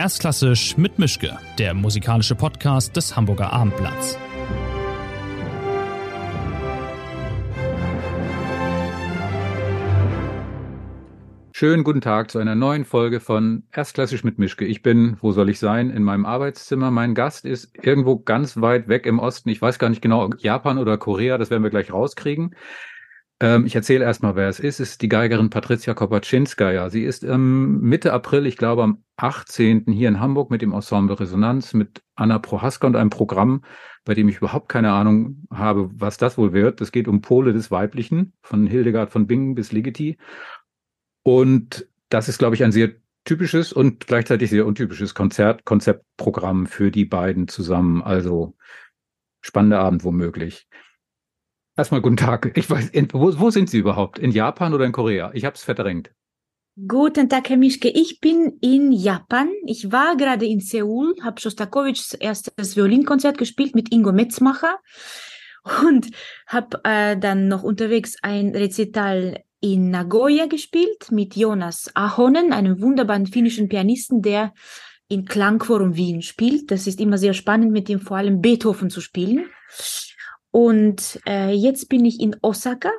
Erstklassisch mit Mischke, der musikalische Podcast des Hamburger Abendblatts. Schönen guten Tag zu einer neuen Folge von Erstklassisch mit Mischke. Ich bin, wo soll ich sein, in meinem Arbeitszimmer. Mein Gast ist irgendwo ganz weit weg im Osten. Ich weiß gar nicht genau, Japan oder Korea, das werden wir gleich rauskriegen. Ähm, ich erzähle erstmal, wer es ist. Es ist die Geigerin Patricia Kopaczynskaja. Sie ist ähm, Mitte April, ich glaube am 18. hier in Hamburg mit dem Ensemble Resonanz, mit Anna Prohaska und einem Programm, bei dem ich überhaupt keine Ahnung habe, was das wohl wird. Es geht um Pole des Weiblichen, von Hildegard von Bingen bis Ligeti. Und das ist, glaube ich, ein sehr typisches und gleichzeitig sehr untypisches Konzert, Konzeptprogramm für die beiden zusammen. Also spannender Abend womöglich. Erstmal guten Tag. Ich weiß, in, wo, wo, sind Sie überhaupt? In Japan oder in Korea? Ich habe es verdrängt. Guten Tag, Herr Mischke. Ich bin in Japan. Ich war gerade in Seoul, habe Shostakovichs erstes Violinkonzert gespielt mit Ingo Metzmacher und habe äh, dann noch unterwegs ein Rezital in Nagoya gespielt mit Jonas Ahonen, einem wunderbaren finnischen Pianisten, der in Klangforum Wien spielt. Das ist immer sehr spannend, mit ihm vor allem Beethoven zu spielen. Und äh, jetzt bin ich in Osaka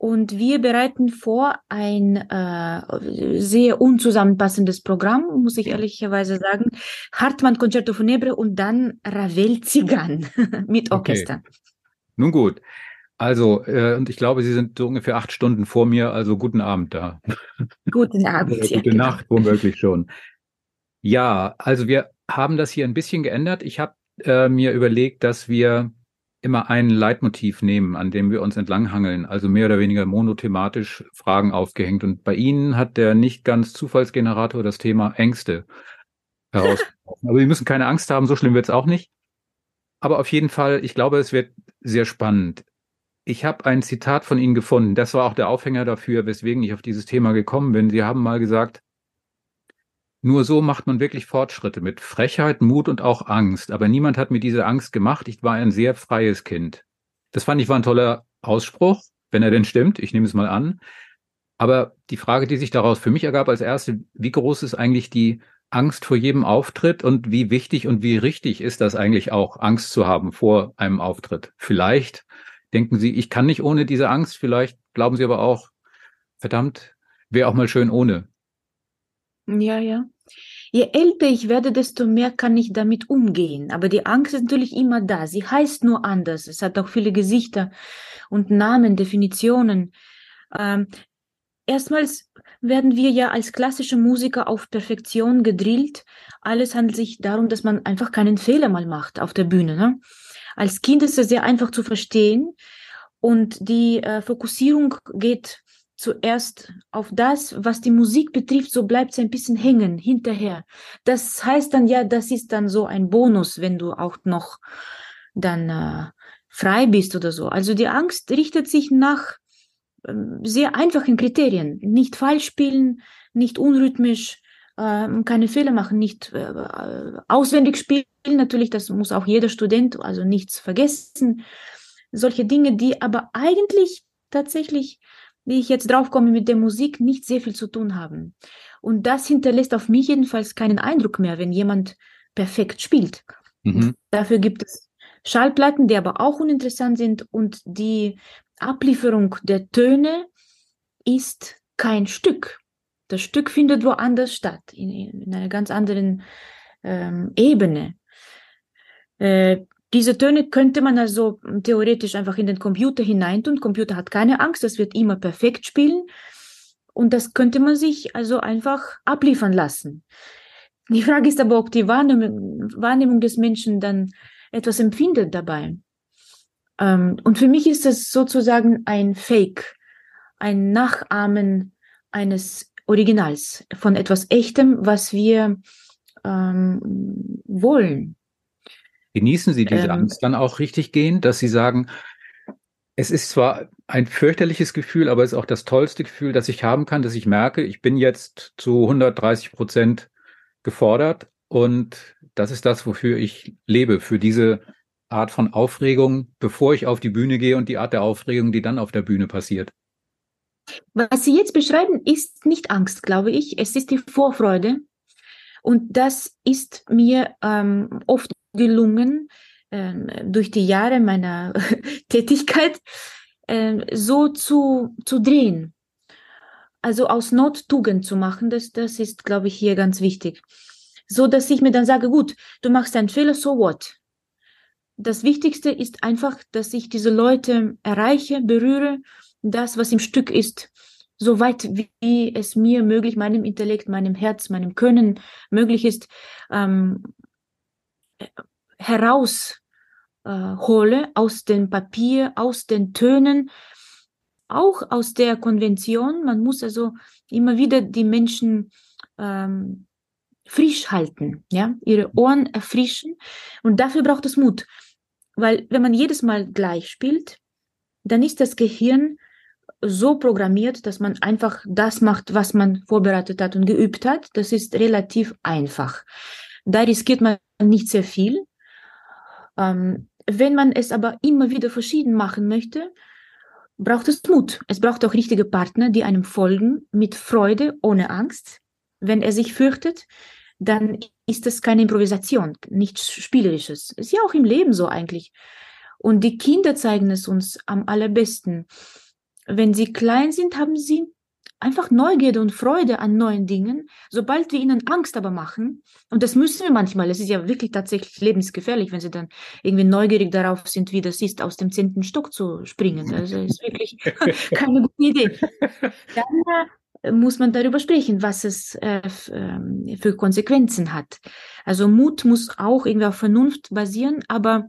und wir bereiten vor ein äh, sehr unzusammenpassendes Programm, muss ich ehrlicherweise sagen. Hartmann Concerto Funebre und dann Ravel Zigan mit Orchester. Okay. Nun gut. Also, äh, und ich glaube, Sie sind so ungefähr acht Stunden vor mir, also guten Abend da. Guten Abend. Gute ja, genau. Nacht, womöglich schon. Ja, also wir haben das hier ein bisschen geändert. Ich habe äh, mir überlegt, dass wir immer ein Leitmotiv nehmen, an dem wir uns entlanghangeln, also mehr oder weniger monothematisch Fragen aufgehängt. Und bei Ihnen hat der nicht ganz Zufallsgenerator das Thema Ängste herausgefunden. Aber Sie müssen keine Angst haben, so schlimm wird es auch nicht. Aber auf jeden Fall, ich glaube, es wird sehr spannend. Ich habe ein Zitat von Ihnen gefunden. Das war auch der Aufhänger dafür, weswegen ich auf dieses Thema gekommen bin. Sie haben mal gesagt, nur so macht man wirklich Fortschritte mit Frechheit, Mut und auch Angst. Aber niemand hat mir diese Angst gemacht. Ich war ein sehr freies Kind. Das fand ich war ein toller Ausspruch, wenn er denn stimmt. Ich nehme es mal an. Aber die Frage, die sich daraus für mich ergab als erste, wie groß ist eigentlich die Angst vor jedem Auftritt und wie wichtig und wie richtig ist das eigentlich auch, Angst zu haben vor einem Auftritt? Vielleicht denken Sie, ich kann nicht ohne diese Angst. Vielleicht glauben Sie aber auch, verdammt, wäre auch mal schön ohne. Ja, ja. Je älter ich werde, desto mehr kann ich damit umgehen. Aber die Angst ist natürlich immer da. Sie heißt nur anders. Es hat auch viele Gesichter und Namen, Definitionen. Ähm, erstmals werden wir ja als klassische Musiker auf Perfektion gedrillt. Alles handelt sich darum, dass man einfach keinen Fehler mal macht auf der Bühne. Ne? Als Kind ist es sehr einfach zu verstehen und die äh, Fokussierung geht zuerst auf das, was die Musik betrifft, so bleibt es ein bisschen hängen hinterher. Das heißt dann ja, das ist dann so ein Bonus, wenn du auch noch dann äh, frei bist oder so. Also die Angst richtet sich nach äh, sehr einfachen Kriterien. Nicht falsch spielen, nicht unrhythmisch, äh, keine Fehler machen, nicht äh, auswendig spielen. Natürlich, das muss auch jeder Student, also nichts vergessen. Solche Dinge, die aber eigentlich tatsächlich wie ich jetzt draufkomme, mit der Musik nicht sehr viel zu tun haben. Und das hinterlässt auf mich jedenfalls keinen Eindruck mehr, wenn jemand perfekt spielt. Mhm. Dafür gibt es Schallplatten, die aber auch uninteressant sind und die Ablieferung der Töne ist kein Stück. Das Stück findet woanders statt, in, in einer ganz anderen ähm, Ebene. Äh, diese Töne könnte man also theoretisch einfach in den Computer hineintun. Computer hat keine Angst, das wird immer perfekt spielen. Und das könnte man sich also einfach abliefern lassen. Die Frage ist aber, ob die Wahrnehmung, Wahrnehmung des Menschen dann etwas empfindet dabei. Ähm, und für mich ist das sozusagen ein Fake, ein Nachahmen eines Originals, von etwas Echtem, was wir ähm, wollen. Genießen Sie diese ähm, Angst dann auch richtig gehen, dass Sie sagen, es ist zwar ein fürchterliches Gefühl, aber es ist auch das tollste Gefühl, das ich haben kann, dass ich merke, ich bin jetzt zu 130 Prozent gefordert und das ist das, wofür ich lebe, für diese Art von Aufregung, bevor ich auf die Bühne gehe und die Art der Aufregung, die dann auf der Bühne passiert. Was Sie jetzt beschreiben, ist nicht Angst, glaube ich. Es ist die Vorfreude Und das ist mir ähm, oft gelungen, ähm, durch die Jahre meiner Tätigkeit äh, so zu, zu drehen. Also aus Not Tugend zu machen, das, das ist, glaube ich, hier ganz wichtig. So dass ich mir dann sage, gut, du machst einen Fehler, so what? Das Wichtigste ist einfach, dass ich diese Leute erreiche, berühre, das, was im Stück ist, so weit wie es mir möglich, meinem Intellekt, meinem Herz, meinem Können möglich ist, ähm, heraushole äh, aus dem Papier, aus den Tönen, auch aus der Konvention. Man muss also immer wieder die Menschen ähm, frisch halten, ja, ihre Ohren erfrischen. Und dafür braucht es Mut. Weil wenn man jedes Mal gleich spielt, dann ist das Gehirn so programmiert, dass man einfach das macht, was man vorbereitet hat und geübt hat. Das ist relativ einfach. Da riskiert man nicht sehr viel. Ähm, wenn man es aber immer wieder verschieden machen möchte, braucht es Mut. Es braucht auch richtige Partner, die einem folgen, mit Freude, ohne Angst. Wenn er sich fürchtet, dann ist das keine Improvisation, nichts Spielerisches. Ist ja auch im Leben so eigentlich. Und die Kinder zeigen es uns am allerbesten. Wenn sie klein sind, haben sie einfach Neugierde und Freude an neuen Dingen. Sobald wir ihnen Angst aber machen, und das müssen wir manchmal, es ist ja wirklich tatsächlich lebensgefährlich, wenn sie dann irgendwie neugierig darauf sind, wie das ist, aus dem zehnten Stock zu springen. Also ist wirklich keine gute Idee. Dann äh, muss man darüber sprechen, was es äh, ähm, für Konsequenzen hat. Also Mut muss auch irgendwie auf Vernunft basieren, aber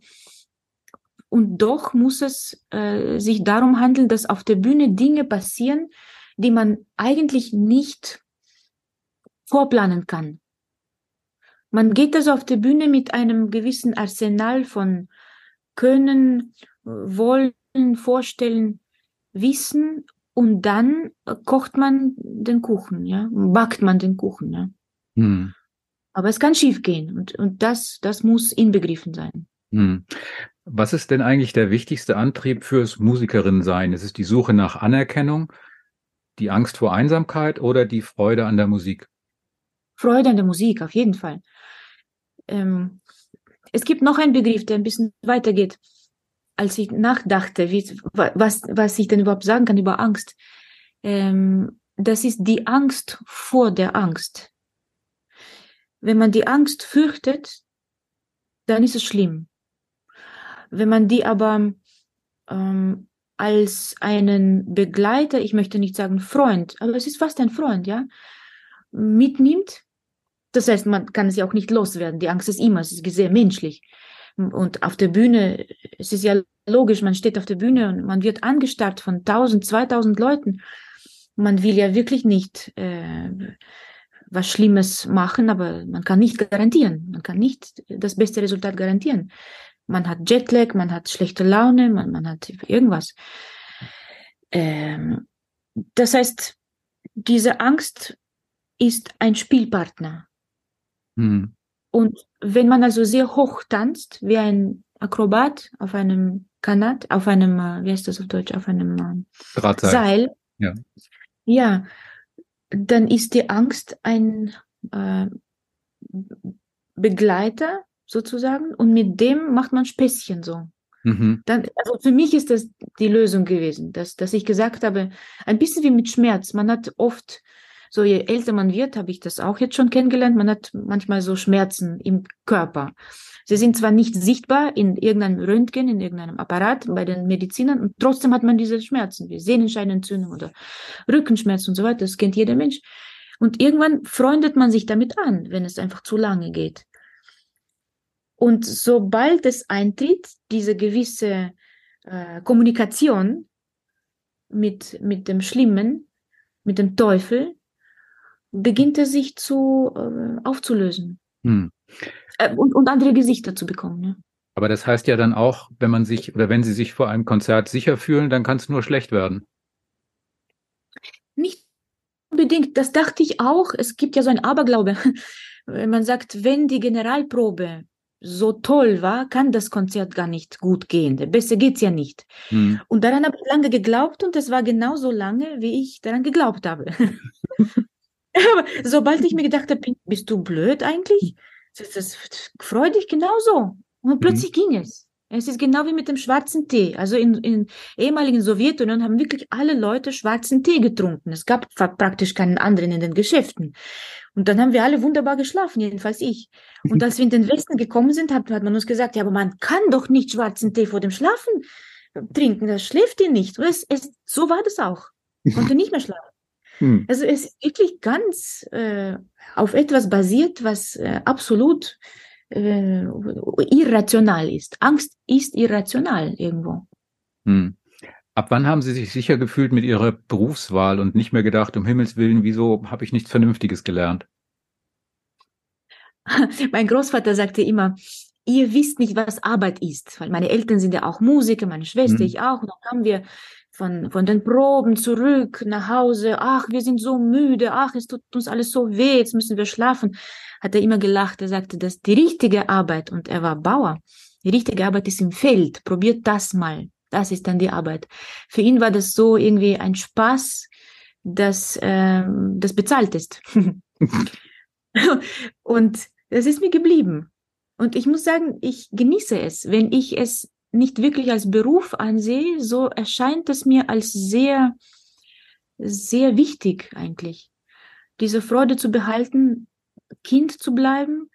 und doch muss es äh, sich darum handeln, dass auf der Bühne Dinge passieren, die man eigentlich nicht vorplanen kann. Man geht also auf der Bühne mit einem gewissen Arsenal von Können, Wollen, Vorstellen, Wissen und dann kocht man den Kuchen, ja, backt man den Kuchen, ja. Hm. Aber es kann schief gehen und, und das, das muss inbegriffen sein. Hm. Was ist denn eigentlich der wichtigste Antrieb fürs Musikerin sein? Ist es die Suche nach Anerkennung die Angst vor Einsamkeit oder die Freude an der Musik? Freude an der Musik, auf jeden Fall. Ähm, es gibt noch einen Begriff, der ein bisschen weitergeht, als ich nachdachte, wie, was, was ich denn überhaupt sagen kann über Angst. Ähm, das ist die Angst vor der Angst. Wenn man die Angst fürchtet, dann ist es schlimm. Wenn man die aber ähm, als einen Begleiter, ich möchte nicht sagen Freund, aber es ist fast ein Freund, ja, mitnimmt. Das heißt, man kann es ja auch nicht loswerden. Die Angst ist immer, es ist sehr menschlich. Und auf der Bühne, es ist ja logisch, man steht auf der Bühne und man wird angestarrt von 1000, 2000 Leuten. Man will ja wirklich nicht äh, was Schlimmes machen, aber man kann nicht garantieren. Man kann nicht das beste Resultat garantieren man hat Jetlag, man hat schlechte Laune, man, man hat irgendwas. Ähm, das heißt, diese Angst ist ein Spielpartner. Hm. Und wenn man also sehr hoch tanzt, wie ein Akrobat auf einem Kanat, auf einem, äh, wie heißt das auf Deutsch, auf einem äh, Seil, ja. ja, dann ist die Angst ein äh, Begleiter sozusagen und mit dem macht man Späßchen so. Mhm. Dann, also für mich ist das die Lösung gewesen, dass, dass ich gesagt habe, ein bisschen wie mit Schmerz. Man hat oft, so je älter man wird, habe ich das auch jetzt schon kennengelernt, man hat manchmal so Schmerzen im Körper. Sie sind zwar nicht sichtbar in irgendeinem Röntgen, in irgendeinem Apparat bei den Medizinern, und trotzdem hat man diese Schmerzen, wie Sehnenscheinentzündung oder Rückenschmerzen und so weiter. Das kennt jeder Mensch. Und irgendwann freundet man sich damit an, wenn es einfach zu lange geht. Und sobald es eintritt, diese gewisse äh, Kommunikation mit, mit dem Schlimmen, mit dem Teufel, beginnt er sich zu äh, aufzulösen. Hm. Äh, und, und andere Gesichter zu bekommen. Ne? Aber das heißt ja dann auch, wenn man sich oder wenn sie sich vor einem Konzert sicher fühlen, dann kann es nur schlecht werden. Nicht unbedingt, das dachte ich auch. Es gibt ja so ein Aberglaube. Wenn man sagt, wenn die Generalprobe so toll war, kann das Konzert gar nicht gut gehen. Besser geht's ja nicht. Hm. Und daran habe ich lange geglaubt und es war genauso lange, wie ich daran geglaubt habe. Aber sobald ich mir gedacht habe, bist du blöd eigentlich? Das, das freut dich genauso. Und Mhm. plötzlich ging es. Es ist genau wie mit dem schwarzen Tee. Also in, in ehemaligen Sowjetunion haben wirklich alle Leute schwarzen Tee getrunken. Es gab praktisch keinen anderen in den Geschäften. Und dann haben wir alle wunderbar geschlafen, jedenfalls ich. Und als wir in den Westen gekommen sind, hat, hat man uns gesagt, ja, aber man kann doch nicht schwarzen Tee vor dem Schlafen trinken, das schläft ihr nicht. Es, es, so war das auch. Ich konnte nicht mehr schlafen. Hm. Also es ist wirklich ganz äh, auf etwas basiert, was äh, absolut äh, irrational ist. Angst ist irrational irgendwo. Hm. Ab wann haben Sie sich sicher gefühlt mit Ihrer Berufswahl und nicht mehr gedacht, um Himmels Willen, wieso habe ich nichts Vernünftiges gelernt? Mein Großvater sagte immer, ihr wisst nicht, was Arbeit ist, weil meine Eltern sind ja auch Musiker, meine Schwester, Mhm. ich auch. Und dann kamen wir von, von den Proben zurück nach Hause. Ach, wir sind so müde. Ach, es tut uns alles so weh. Jetzt müssen wir schlafen. Hat er immer gelacht. Er sagte, dass die richtige Arbeit, und er war Bauer, die richtige Arbeit ist im Feld. Probiert das mal. Das ist dann die Arbeit. Für ihn war das so irgendwie ein Spaß, das, ähm, das bezahlt ist. und das ist mir geblieben. Und ich muss sagen, ich genieße es. Wenn ich es nicht wirklich als Beruf ansehe, so erscheint es mir als sehr, sehr wichtig eigentlich. Diese Freude zu behalten, Kind zu bleiben,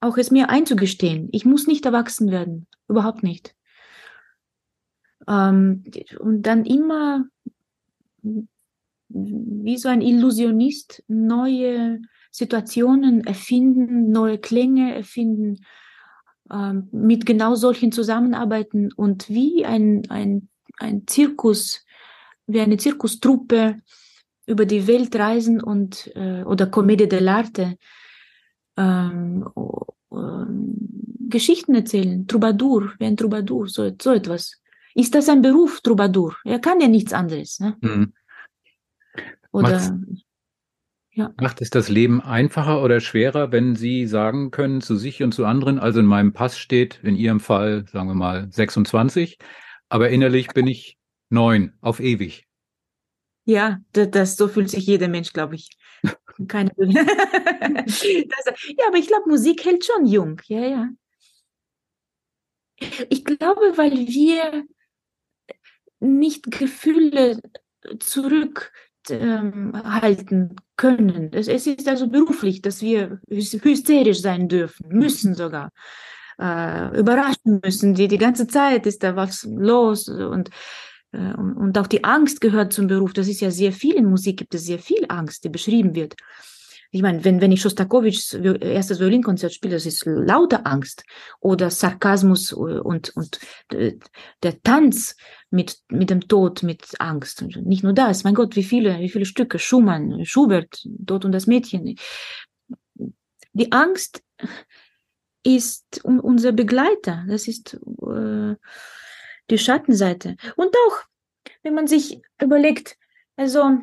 auch es mir einzugestehen. Ich muss nicht erwachsen werden. Überhaupt nicht. Ähm, und dann immer wie so ein Illusionist neue Situationen erfinden, neue Klänge erfinden, ähm, mit genau solchen zusammenarbeiten und wie ein, ein, ein Zirkus, wie eine Zirkustruppe über die Welt reisen und äh, oder Commedia dell'arte ähm, ähm, Geschichten erzählen, Troubadour, wie ein Troubadour, so, so etwas. Ist das ein Beruf, Troubadour? Er kann ja nichts anderes. Ne? Hm. Oder Macht's- ja. Macht es das Leben einfacher oder schwerer, wenn Sie sagen können zu sich und zu anderen, also in meinem Pass steht, in Ihrem Fall, sagen wir mal, 26, aber innerlich bin ich neun, auf ewig. Ja, das, das, so fühlt sich jeder Mensch, glaube ich. Keine das, ja, aber ich glaube, Musik hält schon jung. Ja, ja. Ich glaube, weil wir nicht Gefühle zurückhalten können. Es, es ist also beruflich, dass wir hys- hysterisch sein dürfen, müssen sogar. Äh, überraschen müssen. Die, die ganze Zeit ist da was los und äh, und, und auch die Angst gehört zum Beruf. Das ist ja sehr viel. In Musik gibt es sehr viel Angst, die beschrieben wird. Ich meine, wenn, wenn ich Schostakowitschs Vi- erstes Violinkonzert spiele, das ist lauter Angst. Oder Sarkasmus und, und äh, der Tanz mit, mit dem Tod, mit Angst. Und nicht nur das. Mein Gott, wie viele, wie viele Stücke. Schumann, Schubert, Tod und das Mädchen. Die Angst ist un- unser Begleiter. Das ist äh, die Schattenseite. Und auch, wenn man sich überlegt, also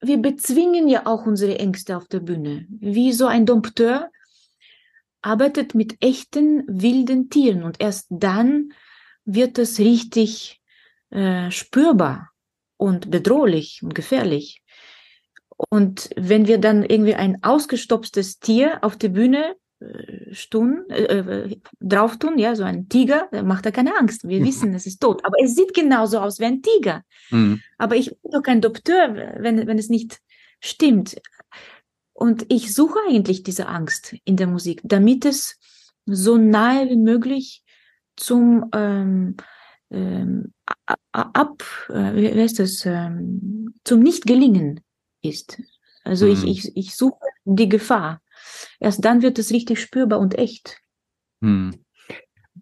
wir bezwingen ja auch unsere Ängste auf der Bühne. Wie so ein Dompteur arbeitet mit echten wilden Tieren und erst dann wird es richtig äh, spürbar und bedrohlich und gefährlich. Und wenn wir dann irgendwie ein ausgestopftes Tier auf die Bühne äh, stun, äh, äh, drauf tun, ja, so ein Tiger, dann macht er keine Angst. Wir Mhm. wissen, es ist tot. Aber es sieht genauso aus wie ein Tiger. Hm. Aber ich bin doch kein Doktor, wenn, wenn es nicht stimmt. Und ich suche eigentlich diese Angst in der Musik, damit es so nahe wie möglich zum ähm, ähm, ab, äh, wie heißt das, ähm, zum Nicht-Gelingen ist. Also ich, Mhm. ich, ich suche die Gefahr. Erst dann wird es richtig spürbar und echt. Hm.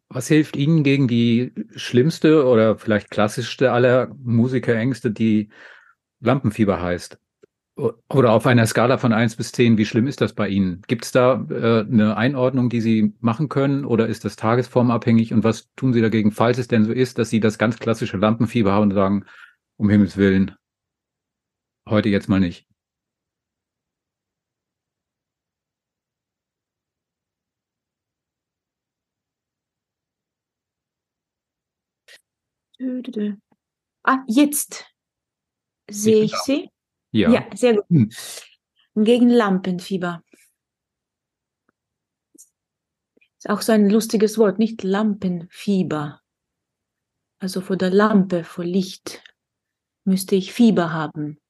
Was hilft Ihnen gegen die schlimmste oder vielleicht klassischste aller Musikerängste, die Lampenfieber heißt? Oder auf einer Skala von eins bis zehn, wie schlimm ist das bei Ihnen? Gibt es da äh, eine Einordnung, die Sie machen können oder ist das tagesformabhängig? Und was tun Sie dagegen, falls es denn so ist, dass Sie das ganz klassische Lampenfieber haben und sagen, um Himmels Willen, heute jetzt mal nicht? Ah, jetzt sehe ich genau. sie. Ja. Ja, sehr gut. Hm. Gegen Lampenfieber. Ist auch so ein lustiges Wort, nicht Lampenfieber. Also vor der Lampe, vor Licht müsste ich Fieber haben.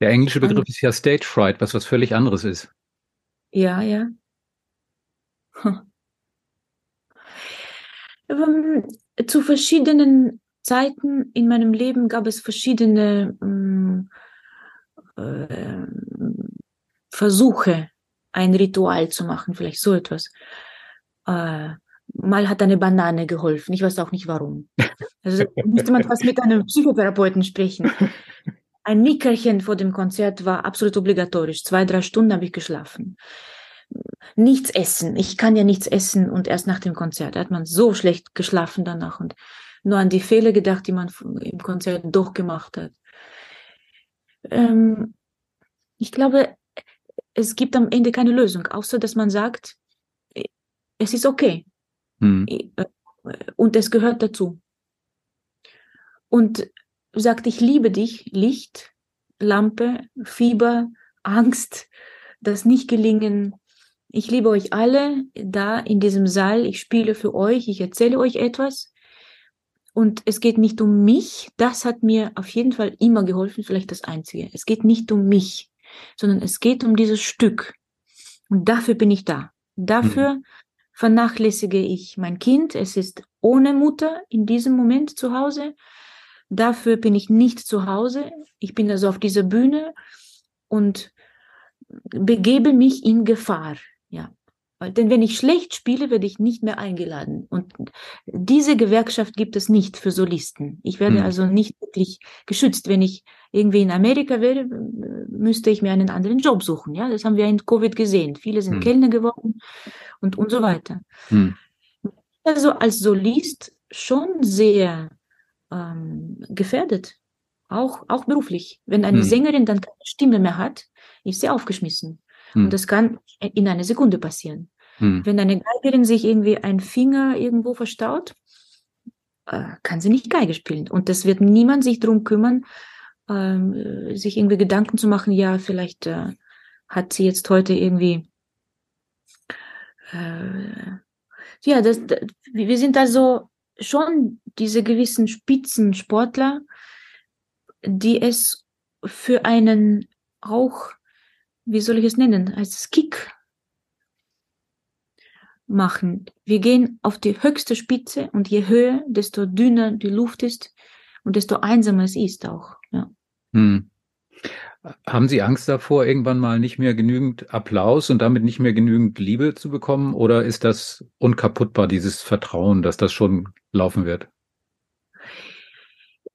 Der englische. Begriff ist ja Stage Fright, was was völlig anderes ist. Ja, ja. Hm. Zu verschiedenen Zeiten in meinem Leben gab es verschiedene ähm, äh, Versuche, ein Ritual zu machen, vielleicht so etwas. Äh, mal hat eine Banane geholfen, ich weiß auch nicht warum. Also müsste man fast mit einem Psychotherapeuten sprechen. Ein Nickerchen vor dem Konzert war absolut obligatorisch. Zwei, drei Stunden habe ich geschlafen. Nichts essen. Ich kann ja nichts essen und erst nach dem Konzert. Hat man so schlecht geschlafen danach und nur an die Fehler gedacht, die man im Konzert doch gemacht hat. Ähm, ich glaube, es gibt am Ende keine Lösung, außer dass man sagt, es ist okay Hm. und es gehört dazu. Und sagt, ich liebe dich, Licht, Lampe, Fieber, Angst, das Nicht-Gelingen. Ich liebe euch alle da in diesem Saal. Ich spiele für euch, ich erzähle euch etwas. Und es geht nicht um mich. Das hat mir auf jeden Fall immer geholfen, vielleicht das Einzige. Es geht nicht um mich, sondern es geht um dieses Stück. Und dafür bin ich da. Dafür vernachlässige ich mein Kind. Es ist ohne Mutter in diesem Moment zu Hause. Dafür bin ich nicht zu Hause. Ich bin also auf dieser Bühne und begebe mich in Gefahr. Denn wenn ich schlecht spiele, werde ich nicht mehr eingeladen. Und diese Gewerkschaft gibt es nicht für Solisten. Ich werde Hm. also nicht wirklich geschützt. Wenn ich irgendwie in Amerika wäre, müsste ich mir einen anderen Job suchen. Ja, das haben wir in Covid gesehen. Viele sind Hm. Kellner geworden und, und so weiter. Hm. Also als Solist schon sehr ähm, gefährdet. Auch, auch beruflich. Wenn eine Hm. Sängerin dann keine Stimme mehr hat, ist sie aufgeschmissen. Hm. Und das kann in einer Sekunde passieren. Hm. Wenn eine Geigerin sich irgendwie ein Finger irgendwo verstaut, äh, kann sie nicht Geige spielen. Und das wird niemand sich drum kümmern, ähm, äh, sich irgendwie Gedanken zu machen, ja, vielleicht äh, hat sie jetzt heute irgendwie äh, ja, das, das, wir sind also schon diese gewissen Spitzensportler, die es für einen auch, wie soll ich es nennen, als Kick machen. Wir gehen auf die höchste Spitze und je höher, desto dünner die Luft ist und desto einsamer es ist auch. Ja. Hm. Haben Sie Angst davor, irgendwann mal nicht mehr genügend Applaus und damit nicht mehr genügend Liebe zu bekommen? Oder ist das unkaputtbar, dieses Vertrauen, dass das schon laufen wird?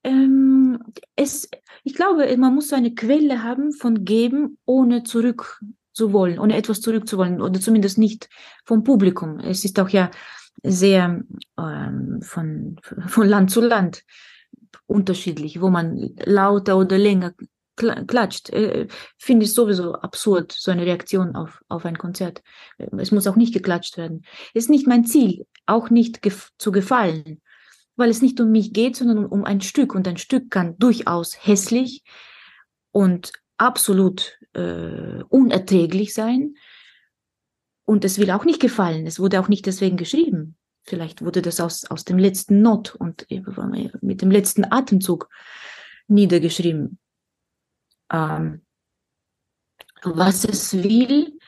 Ähm, es, ich glaube, man muss so eine Quelle haben von geben, ohne zurück zu wollen, ohne etwas zurückzuwollen oder zumindest nicht vom Publikum. Es ist auch ja sehr ähm, von, von Land zu Land unterschiedlich, wo man lauter oder länger kla- klatscht. Äh, Finde ich sowieso absurd, so eine Reaktion auf, auf ein Konzert. Es muss auch nicht geklatscht werden. Ist nicht mein Ziel, auch nicht gef zu gefallen, weil es nicht um mich geht, sondern um ein Stück. Und ein Stück kann durchaus hässlich und absolut äh, unerträglich sein. Und es will auch nicht gefallen. Es wurde auch nicht deswegen geschrieben. Vielleicht wurde das aus, aus dem letzten Not und mit dem letzten Atemzug niedergeschrieben. Ähm, was es will,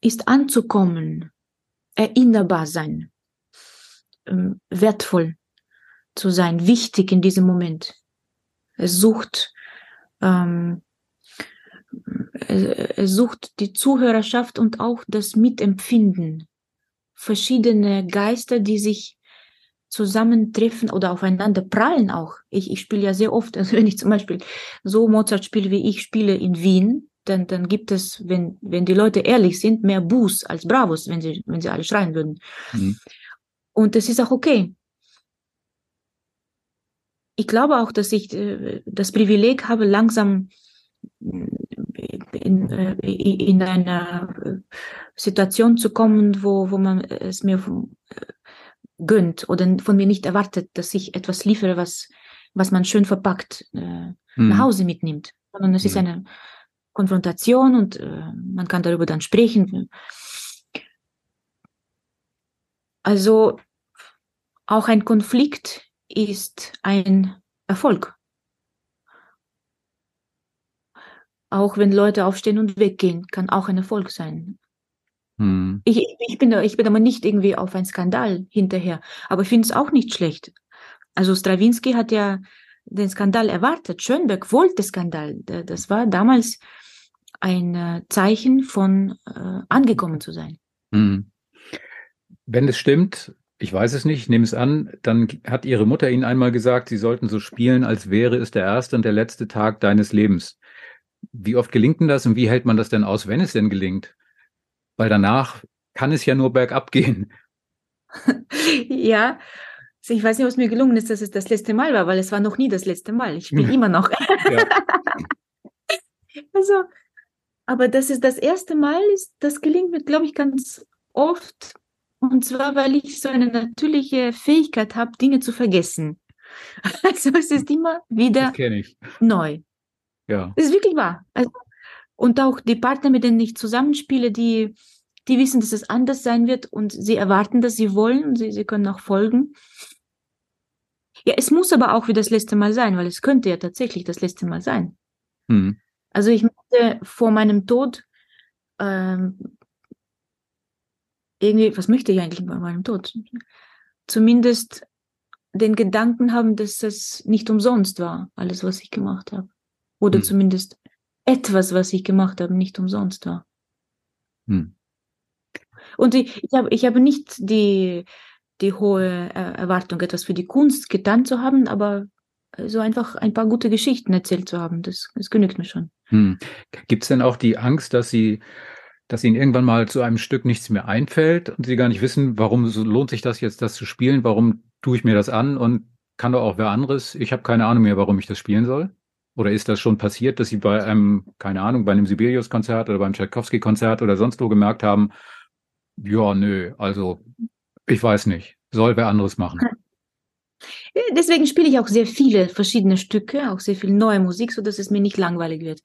ist anzukommen, erinnerbar sein, ähm, wertvoll zu sein, wichtig in diesem Moment. Es sucht, ähm, es, sucht die Zuhörerschaft und auch das Mitempfinden. Verschiedene Geister, die sich zusammentreffen oder aufeinander prallen auch. Ich, ich spiele ja sehr oft, also wenn ich zum Beispiel so Mozart spiele, wie ich spiele in Wien, dann, dann gibt es, wenn, wenn die Leute ehrlich sind, mehr Buß als Bravos, wenn sie, wenn sie alle schreien würden. Mhm. Und das ist auch okay. Ich glaube auch, dass ich äh, das Privileg habe, langsam in, äh, in einer äh, Situation zu kommen, wo, wo man es mir äh, gönnt oder von mir nicht erwartet, dass ich etwas liefere, was, was man schön verpackt äh, nach Hm. Hause mitnimmt. sondern es mhm. ist eine Konfrontation und äh, man kann darüber dann sprechen. Also auch ein Konflikt ist ein Erfolg. Auch wenn Leute aufstehen und weggehen, kann auch ein Erfolg sein. Hm. Ich, ich, bin ich bin aber nicht irgendwie auf einen Skandal hinterher. Aber ich finde es auch nicht schlecht. Also Strawinski hat ja den Skandal erwartet. Schönberg wollte Skandal. Das war damals ein äh, Zeichen von äh, angekommen zu sein. Hm. Wenn es stimmt, ich weiß es nicht, nehme es an, dann hat Ihre Mutter Ihnen einmal gesagt, Sie sollten so spielen, als wäre es der erste und der letzte Tag deines Lebens. Wie oft gelingt denn das und wie hält man das denn aus, wenn es denn gelingt? Weil danach kann es ja nur bergab gehen. ja, ich weiß nicht, was mir gelungen ist, dass es das letzte Mal war, weil es war noch nie das letzte Mal. Ich spiele immer noch. also, aber das ist das erste Mal, ist, das gelingt mir, glaube ich, ganz oft. Und zwar, weil ich so eine natürliche Fähigkeit habe, Dinge zu vergessen. Also es ist immer wieder neu. Ja. Das ist wirklich wahr. Also, und auch die Partner, mit denen ich zusammenspiele, die, die wissen, dass es anders sein wird und sie erwarten, dass sie wollen und sie, sie können auch folgen. Ja, es muss aber auch wie das letzte Mal sein, weil es könnte ja tatsächlich das letzte Mal sein. Mhm. Also ich möchte vor meinem Tod ähm, irgendwie, was möchte ich eigentlich bei meinem Tod? Zumindest den Gedanken haben, dass es nicht umsonst war, alles, was ich gemacht habe. Oder hm. zumindest etwas, was ich gemacht habe, nicht umsonst war. Hm. Und ich, ich, habe, ich habe nicht die, die hohe äh, Erwartung, etwas für die Kunst getan zu haben, aber so einfach ein paar gute Geschichten erzählt zu haben, das, das genügt mir schon. Hm. Gibt es denn auch die Angst, dass Sie dass ihnen irgendwann mal zu einem Stück nichts mehr einfällt und sie gar nicht wissen, warum lohnt sich das jetzt, das zu spielen, warum tue ich mir das an und kann doch auch wer anderes. Ich habe keine Ahnung mehr, warum ich das spielen soll. Oder ist das schon passiert, dass Sie bei einem, keine Ahnung, bei einem Sibelius-Konzert oder beim Tchaikovsky-Konzert oder sonst wo gemerkt haben, ja, nö, also ich weiß nicht, soll wer anderes machen. Deswegen spiele ich auch sehr viele verschiedene Stücke, auch sehr viel neue Musik, so dass es mir nicht langweilig wird.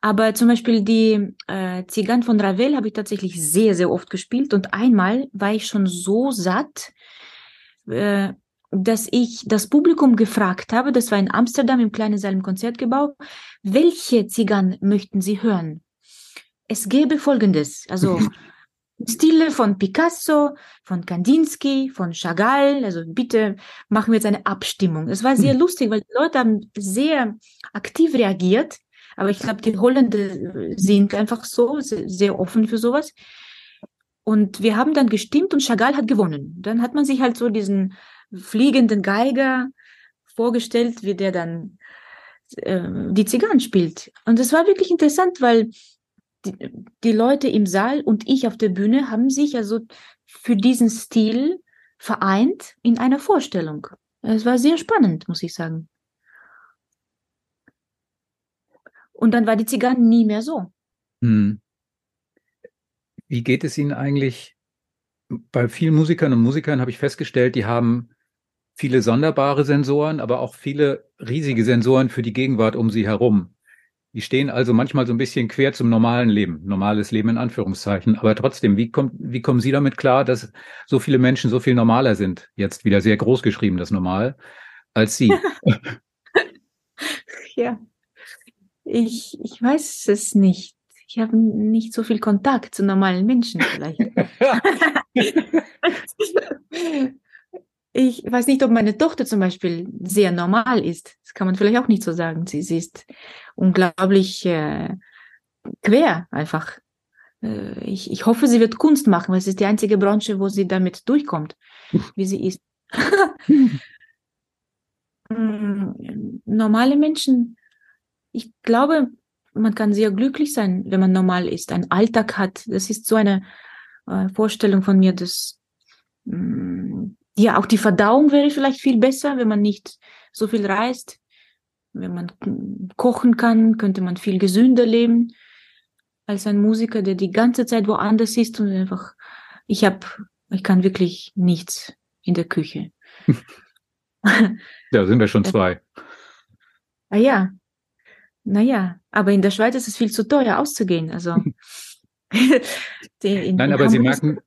Aber zum Beispiel die äh, Zigan von Ravel habe ich tatsächlich sehr, sehr oft gespielt. Und einmal war ich schon so satt, äh, dass ich das Publikum gefragt habe, das war in Amsterdam im kleinen Saal im Konzertgebäude, welche Zigan möchten Sie hören? Es gäbe folgendes, also Stile von Picasso, von Kandinsky, von Chagall, also bitte machen wir jetzt eine Abstimmung. Es war sehr lustig, weil die Leute haben sehr aktiv reagiert aber ich glaube, die Holländer sind einfach so sehr offen für sowas. Und wir haben dann gestimmt und Chagall hat gewonnen. Dann hat man sich halt so diesen fliegenden Geiger vorgestellt, wie der dann äh, die Zigarren spielt. Und es war wirklich interessant, weil die, die Leute im Saal und ich auf der Bühne haben sich also für diesen Stil vereint in einer Vorstellung. Es war sehr spannend, muss ich sagen. Und dann war die Zigarre nie mehr so. Hm. Wie geht es Ihnen eigentlich? Bei vielen Musikern und Musikern habe ich festgestellt, die haben viele sonderbare Sensoren, aber auch viele riesige Sensoren für die Gegenwart um sie herum. Die stehen also manchmal so ein bisschen quer zum normalen Leben, normales Leben in Anführungszeichen. Aber trotzdem, wie, kommt, wie kommen Sie damit klar, dass so viele Menschen so viel normaler sind? Jetzt wieder sehr groß geschrieben, das Normal, als Sie. ja, ich, ich weiß es nicht. Ich habe nicht so viel Kontakt zu normalen Menschen vielleicht. ich weiß nicht, ob meine Tochter zum Beispiel sehr normal ist. Das kann man vielleicht auch nicht so sagen. Sie, sie ist unglaublich äh, quer einfach. Äh, ich, ich hoffe, sie wird Kunst machen, weil es ist die einzige Branche, wo sie damit durchkommt, wie sie ist. Hm, normale Menschen ich glaube, man kann sehr glücklich sein, wenn man normal ist, einen Alltag hat. Das ist so eine äh, Vorstellung von mir, dass mh, mm, ja auch die Verdauung wäre vielleicht viel besser, wenn man nicht so viel reist. Wenn man kochen kann, könnte man viel gesünder leben als ein Musiker, der die ganze Zeit woanders ist und einfach, ich habe, ich kann wirklich nichts in der Küche. ja, sind wir schon zwei. Ah ja, Naja, aber in der Schweiz ist es viel zu teuer auszugehen. Also in, Nein, in aber Sie merken,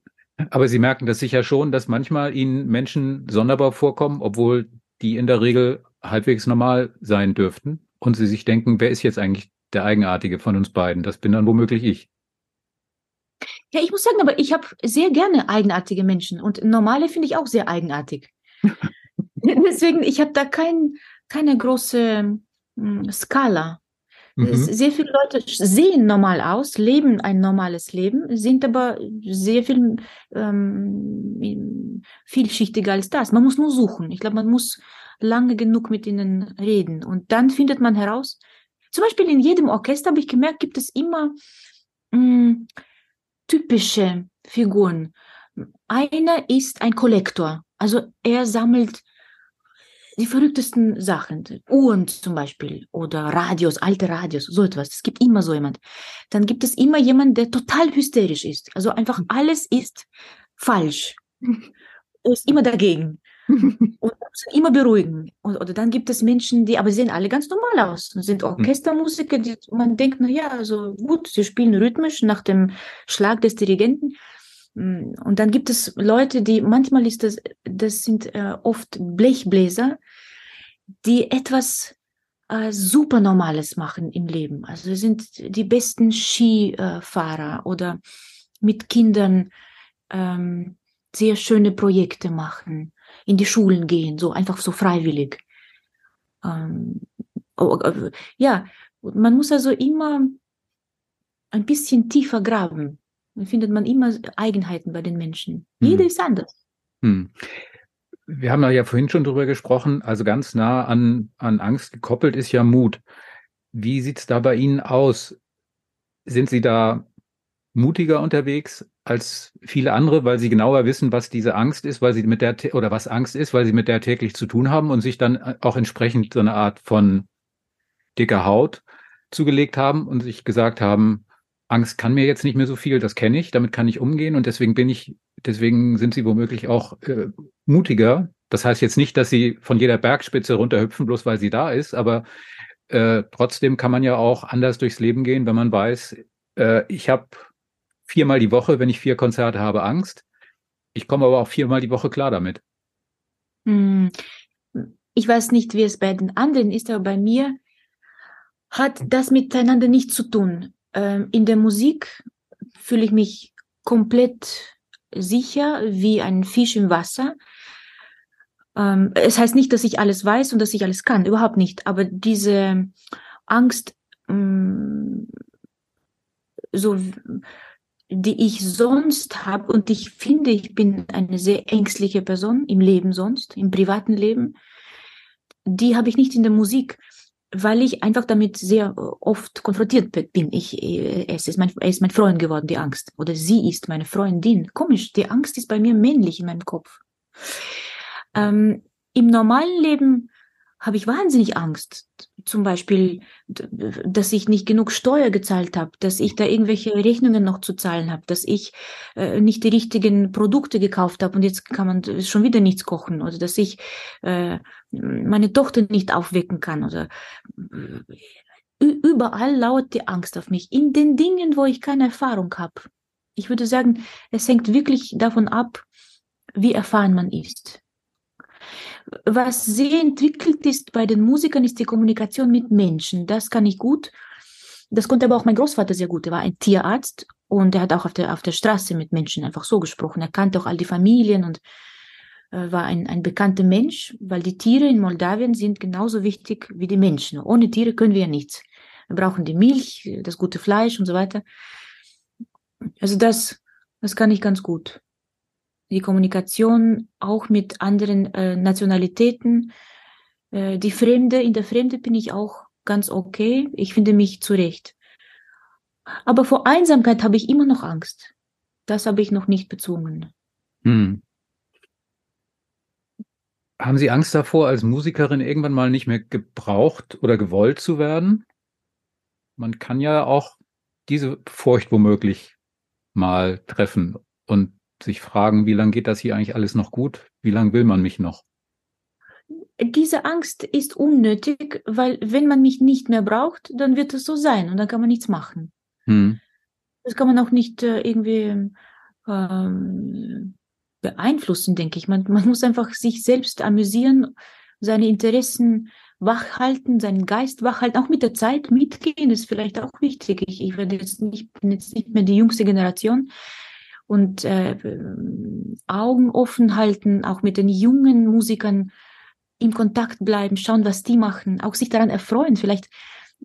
aber Sie merken das sicher schon, dass manchmal Ihnen Menschen sonderbar vorkommen, obwohl die in der Regel halbwegs normal sein dürften und Sie sich denken, wer ist jetzt eigentlich der Eigenartige von uns beiden? Das bin dann womöglich ich. Ja, ich muss sagen, aber ich habe sehr gerne eigenartige Menschen und normale finde ich auch sehr eigenartig. Deswegen, ich habe da kein, keine große hm, Skala. Mhm. Sehr viele Leute sehen normal aus, leben ein normales Leben, sind aber sehr viel ähm, vielschichtiger als das. Man muss nur suchen. Ich glaube, man muss lange genug mit ihnen reden und dann findet man heraus. Zum Beispiel in jedem Orchester habe ich gemerkt, gibt es immer mh, hm, typische Figuren. Einer ist ein Kollektor, also er sammelt die verrücktesten Sachen, Uhren zum Beispiel oder Radios, alte Radios, so etwas. Es gibt immer so jemand. Dann gibt es immer jemand, der total hysterisch ist. Also einfach hm. alles ist falsch. Ist immer dagegen. und immer beruhigen. Und, oder dann gibt es Menschen, die aber sehen alle ganz normal aus. Das sind hm. Orchestermusiker, die man denkt, na ja, also gut, sie spielen rhythmisch nach dem Schlag des Dirigenten. Mm, und dann gibt es Leute, die manchmal ist das, das sind äh, oft Blechbläser, die etwas äh, super Normales machen im Leben. Also sind die besten Skifahrer oder mit Kindern ähm, sehr schöne Projekte machen, in die Schulen gehen, so einfach so freiwillig. Ähm, ja, man muss also immer ein bisschen tiefer graben dann findet man immer Eigenheiten bei den Menschen. Hm. Jeder ist anders. Hm. Wir haben ja vorhin schon drüber gesprochen, also ganz nah an, an Angst gekoppelt ist ja Mut. Wie sieht es da bei Ihnen aus? Sind Sie da mutiger unterwegs als viele andere, weil sie genauer wissen, was diese Angst ist, weil sie mit der oder was Angst ist, weil sie mit der täglich zu tun haben und sich dann auch entsprechend so eine Art von dicker Haut zugelegt haben und sich gesagt haben, Angst kann mir jetzt nicht mehr so viel, das kenne ich, damit kann ich umgehen und deswegen bin ich, deswegen sind sie womöglich auch äh, mutiger. Das heißt jetzt nicht, dass sie von jeder Bergspitze runterhüpfen, bloß weil sie da ist, aber äh, trotzdem kann man ja auch anders durchs Leben gehen, wenn man weiß, äh, ich habe viermal die Woche, wenn ich vier Konzerte habe, Angst. Ich komme aber auch viermal die Woche klar damit. Hm. Ich weiß nicht, wie es bei den anderen ist, aber bei mir hat das miteinander nichts zu tun. Ähm, in der Musik fühle ich mich komplett sicher wie ein Fisch im Wasser. Ähm, es heißt nicht, dass ich alles weiß und dass ich alles kann, überhaupt nicht. Aber diese Angst, mm, so die ich sonst habe und ich finde, ich bin eine sehr ängstliche Person im Leben sonst, im privaten Leben, die habe ich nicht in der Musik weil ich einfach damit sehr oft konfrontiert bin. Ich, äh, es ist mein, er ist mein Freund geworden, die Angst. Oder sie ist meine Freundin. Komisch, die Angst ist bei mir männlich in meinem Kopf. Ähm, Im normalen Leben habe ich wahnsinnig Angst. Zum Beispiel, dass ich nicht genug Steuer gezahlt habe, dass ich da irgendwelche Rechnungen noch zu zahlen habe, dass ich äh, nicht die richtigen Produkte gekauft habe und jetzt kann man schon wieder nichts kochen oder dass ich äh, meine Tochter nicht aufwecken kann oder äh, überall lauert die Angst auf mich. In den Dingen, wo ich keine Erfahrung habe. Ich würde sagen, es hängt wirklich davon ab, wie erfahren man ist. Was sehr entwickelt ist bei den Musikern, ist die Kommunikation mit Menschen. Das kann ich gut. Das konnte aber auch mein Großvater sehr gut. Er war ein Tierarzt und er hat auch auf der, auf der Straße mit Menschen einfach so gesprochen. Er kannte auch all die Familien und äh, war ein, ein bekannter Mensch, weil die Tiere in Moldawien sind genauso wichtig wie die Menschen. Ohne Tiere können wir ja nichts. Wir brauchen die Milch, das gute Fleisch und so weiter. Also das, das kann ich ganz gut die Kommunikation auch mit anderen äh, Nationalitäten. Äh, die Fremde, in der Fremde bin ich auch ganz okay. Ich finde mich zurecht. Aber vor Einsamkeit habe ich immer noch Angst. Das habe ich noch nicht bezwungen. Hm. Haben Sie Angst davor, als Musikerin irgendwann mal nicht mehr gebraucht oder gewollt zu werden? Man kann ja auch diese Furcht womöglich mal treffen und sich fragen, wie lange geht das hier eigentlich alles noch gut? Wie lange will man mich noch? diese Angst ist unnötig, weil wenn man mich nicht mehr braucht, dann wird es so sein und dann kann man nichts machen. Hm. Das kann man auch nicht äh, irgendwie ähm, beeinflussen, denke ich. Man, man muss einfach sich selbst amüsieren, seine Interessen wachhalten, seinen Geist wachhalten, auch mit der Zeit mitgehen, ist vielleicht auch wichtig. Ich, ich werde jetzt nicht, bin jetzt nicht mehr die jüngste Generation und äh, Augen offen halten, auch mit den jungen Musikern im Kontakt bleiben, schauen, was die machen, auch sich daran erfreuen. Vielleicht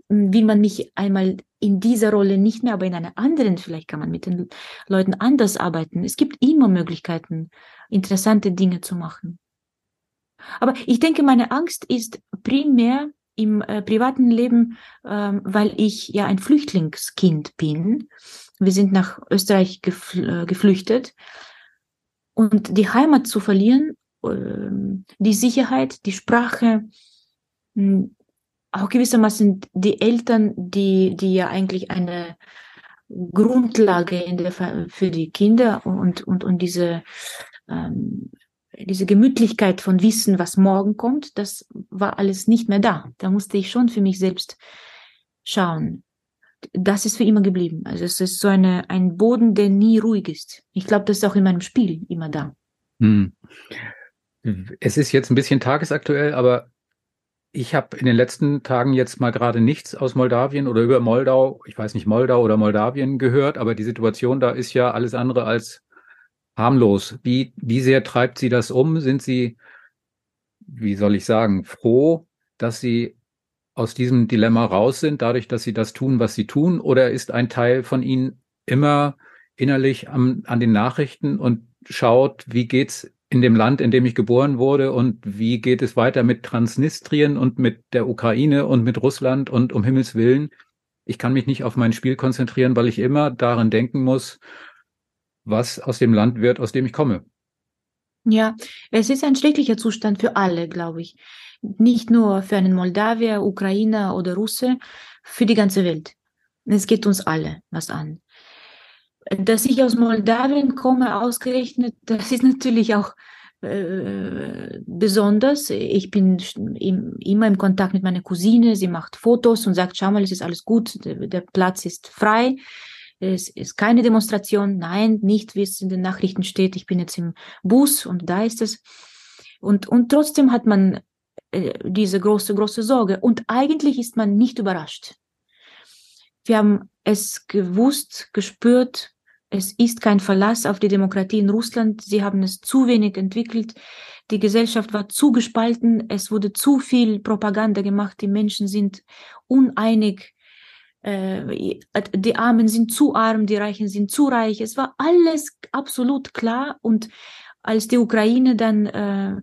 hm, will man mich einmal in dieser Rolle nicht mehr, aber in einer anderen, vielleicht kann man mit den Leuten anders arbeiten. Es gibt immer Möglichkeiten, interessante Dinge zu machen. Aber ich denke, meine Angst ist primär im äh, privaten Leben, äh, weil ich ja ein Flüchtlingskind bin. Wir sind nach Österreich gefl äh, geflüchtet. Und die Heimat zu verlieren ähm, die Sicherheit, die Sprache, hm, auch gewissermaßen die Eltern, die, die ja eigentlich eine Grundlage in der, für die Kinder und, und, und diese, ähm, diese Gemütlichkeit von Wissen, was morgen kommt, das war alles nicht mehr da. Da musste ich schon für mich selbst schauen. Das ist für immer geblieben. Also es ist so eine, ein Boden, der nie ruhig ist. Ich glaube, das ist auch in meinem Spiel immer da. Hm. Es ist jetzt ein bisschen tagesaktuell, aber ich habe in den letzten Tagen jetzt mal gerade nichts aus Moldawien oder über Moldau, ich weiß nicht, Moldau oder Moldawien gehört, aber die Situation da ist ja alles andere als harmlos. Wie, wie sehr treibt Sie das um? Sind Sie, wie soll ich sagen, froh, dass Sie aus diesem Dilemma raus sind, dadurch, dass Sie das tun, was Sie tun? Oder ist ein Teil von Ihnen immer innerlich am, an den Nachrichten und schaut, wie geht's in dem Land, in dem ich geboren wurde und wie geht es weiter mit Transnistrien und mit der Ukraine und mit Russland und um Himmels Willen. Ich kann mich nicht auf mein Spiel konzentrieren, weil ich immer daran denken muss, was aus dem Land wird, aus dem ich komme. Ja, es ist ein schrecklicher Zustand für alle, glaube ich. Nicht nur für einen Moldawier, Ukrainer oder Russe, für die ganze Welt. Es geht uns alle was an dass ich aus Moldawien komme, ausgerechnet, das ist natürlich auch äh, besonders. Ich bin im, immer im Kontakt mit meiner Cousine. Sie macht Fotos und sagt, schau mal, es ist alles gut, der, der Platz ist frei. Es ist keine Demonstration. Nein, nicht, wie es in den Nachrichten steht. Ich bin jetzt im Bus und da ist es. Und, und trotzdem hat man äh, diese große, große Sorge. Und eigentlich ist man nicht überrascht. Wir haben es gewusst, gespürt, es ist kein Verlass auf die Demokratie in Russland. Sie haben es zu wenig entwickelt. Die Gesellschaft war zu gespalten. Es wurde zu viel Propaganda gemacht. Die Menschen sind uneinig. Äh, die Armen sind zu arm, die Reichen sind zu reich. Es war alles absolut klar. Und als die Ukraine dann äh,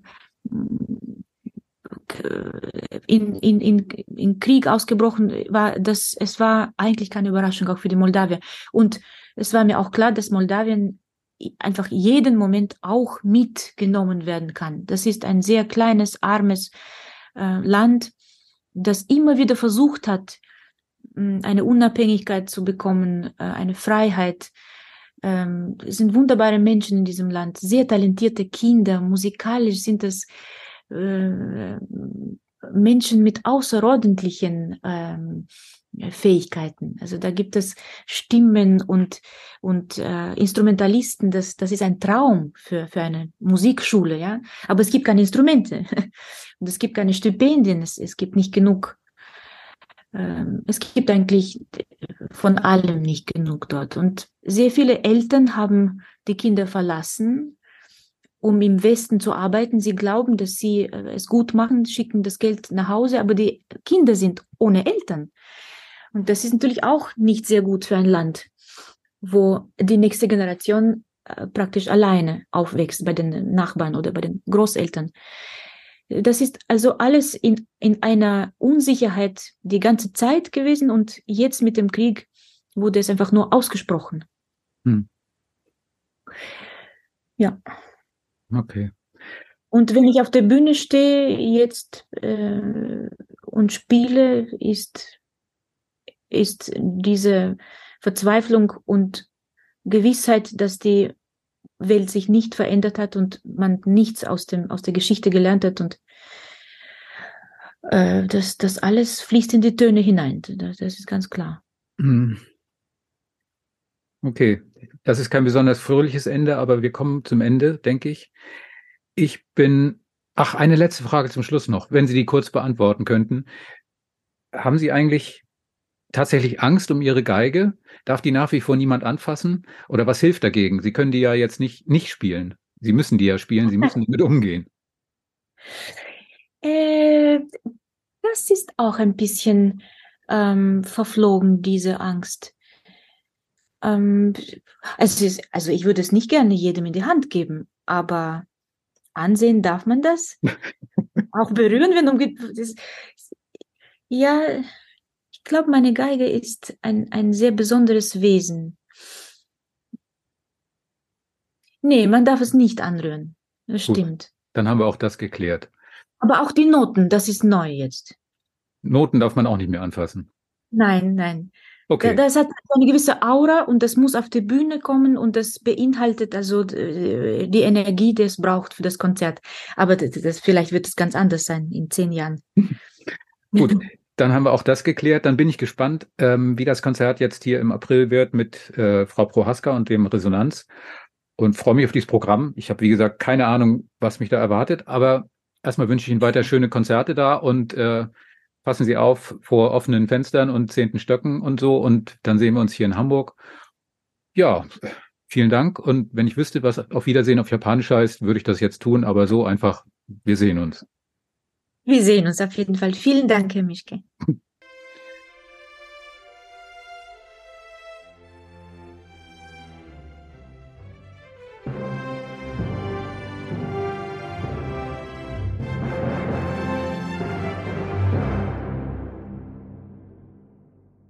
in, in, in, in Krieg ausgebrochen war, das, es war eigentlich keine Überraschung auch für die Moldawier. Und es war mir auch klar, dass Moldawien einfach jeden Moment auch mitgenommen werden kann. Das ist ein sehr kleines, armes äh, Land, das immer wieder versucht hat, eine Unabhängigkeit zu bekommen, äh, eine Freiheit. Ähm, es sind wunderbare Menschen in diesem Land, sehr talentierte Kinder, musikalisch sind es äh, Menschen mit außerordentlichen ähm, Fähigkeiten. Also da gibt es Stimmen und, und äh, Instrumentalisten, das, das ist ein Traum für, für eine Musikschule, ja. Aber es gibt keine Instrumente und es gibt keine Stipendien, es, es gibt nicht genug. Ähm, es gibt eigentlich von allem nicht genug dort. Und sehr viele Eltern haben die Kinder verlassen, um im Westen zu arbeiten. Sie glauben, dass sie äh, es gut machen, schicken das Geld nach Hause, aber die Kinder sind ohne Eltern. Und das ist natürlich auch nicht sehr gut für ein Land, wo die nächste Generation äh, praktisch alleine aufwächst bei den Nachbarn oder bei den Großeltern. Das ist also alles in, in einer Unsicherheit die ganze Zeit gewesen und jetzt mit dem Krieg wurde es einfach nur ausgesprochen. Hm. Ja. Okay. Und wenn ich auf der Bühne stehe jetzt äh, und spiele, ist ist diese Verzweiflung und Gewissheit, dass die Welt sich nicht verändert hat und man nichts aus dem aus der Geschichte gelernt hat und äh, das, das alles fließt in die Töne hinein. Das, das ist ganz klar. Hm. Okay, das ist kein besonders fröhliches Ende, aber wir kommen zum Ende, denke ich. Ich bin, ach, eine letzte Frage zum Schluss noch, wenn Sie die kurz beantworten könnten. Haben Sie eigentlich tatsächlich Angst um Ihre Geige? Darf die nach wie vor niemand anfassen? Oder was hilft dagegen? Sie können die ja jetzt nicht, nicht spielen. Sie müssen die ja spielen, Sie müssen damit umgehen. Äh, das ist auch ein bisschen ähm, verflogen, diese Angst. Ähm, also, also ich würde es nicht gerne jedem in die Hand geben, aber ansehen darf man das. auch berühren, wenn umgeht. Ja, ich glaube, meine Geige ist ein, ein sehr besonderes Wesen. Nee, man darf es nicht anrühren. Das Gut, stimmt. Dann haben wir auch das geklärt. Aber auch die Noten, das ist neu jetzt. Noten darf man auch nicht mehr anfassen. Nein, nein. Okay. Das hat eine gewisse Aura und das muss auf die Bühne kommen und das beinhaltet also die Energie, die es braucht für das Konzert. Aber das, das vielleicht wird es ganz anders sein in zehn Jahren. Gut, dann haben wir auch das geklärt. Dann bin ich gespannt, ähm, wie das Konzert jetzt hier im April wird mit äh, Frau Prohaska und dem Resonanz und freue mich auf dieses Programm. Ich habe, wie gesagt, keine Ahnung, was mich da erwartet, aber erstmal wünsche ich Ihnen weiter schöne Konzerte da und äh, passen Sie auf vor offenen Fenstern und zehnten Stöcken und so und dann sehen wir uns hier in Hamburg. Ja, vielen Dank und wenn ich wüsste, was auf Wiedersehen auf Japanisch heißt, würde ich das jetzt tun, aber so einfach, wir sehen uns. Wir sehen uns auf jeden Fall. Vielen Dank, Herr Mischke.